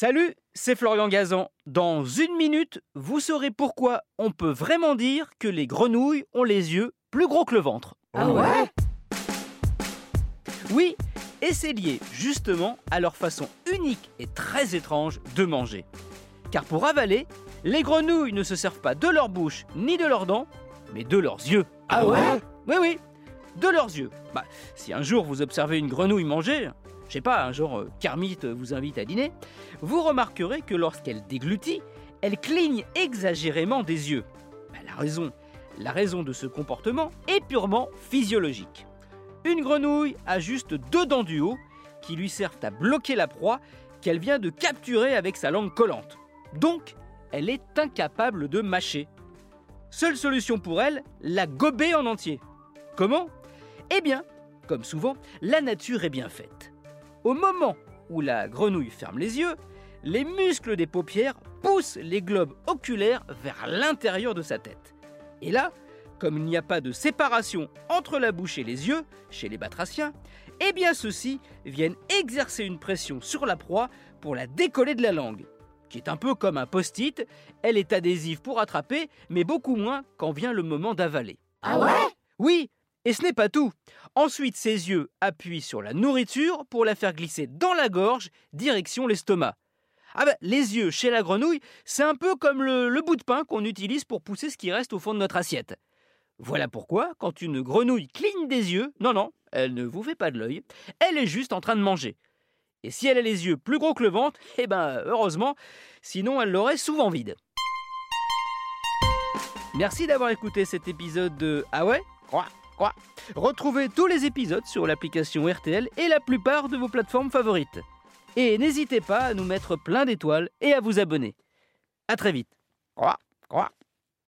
Salut, c'est Florian Gazan. Dans une minute, vous saurez pourquoi on peut vraiment dire que les grenouilles ont les yeux plus gros que le ventre. Ah ouais? Oui, et c'est lié justement à leur façon unique et très étrange de manger. Car pour avaler, les grenouilles ne se servent pas de leur bouche ni de leurs dents, mais de leurs yeux. Ah ouais? Oui, oui, de leurs yeux. Bah, si un jour vous observez une grenouille manger, je sais pas, un genre euh, Kermit vous invite à dîner, vous remarquerez que lorsqu'elle déglutit, elle cligne exagérément des yeux. Bah, la raison, la raison de ce comportement est purement physiologique. Une grenouille a juste deux dents du haut qui lui servent à bloquer la proie qu'elle vient de capturer avec sa langue collante. Donc, elle est incapable de mâcher. Seule solution pour elle, la gober en entier. Comment? Eh bien, comme souvent, la nature est bien faite. Au moment où la grenouille ferme les yeux, les muscles des paupières poussent les globes oculaires vers l'intérieur de sa tête. Et là, comme il n'y a pas de séparation entre la bouche et les yeux chez les batraciens, eh bien ceux-ci viennent exercer une pression sur la proie pour la décoller de la langue, qui est un peu comme un post-it, elle est adhésive pour attraper, mais beaucoup moins quand vient le moment d'avaler. Ah ouais? Oui, et ce n'est pas tout. Ensuite, ses yeux appuient sur la nourriture pour la faire glisser dans la gorge, direction l'estomac. Ah ben, les yeux chez la grenouille, c'est un peu comme le, bout de pain qu'on utilise pour pousser ce qui reste au fond de notre assiette. Voilà pourquoi, quand une grenouille cligne des yeux, non, non, elle ne vous fait pas de l'œil, elle est juste en train de manger. Et si elle a les yeux plus gros que le ventre, eh ben, heureusement, sinon elle l'aurait souvent vide. Merci d'avoir écouté cet épisode de Ah ouais? Retrouvez tous les épisodes sur l'application RTL et la plupart de vos plateformes favorites. Et n'hésitez pas à nous mettre plein d'étoiles et à vous abonner. A très vite. Quoi Quoi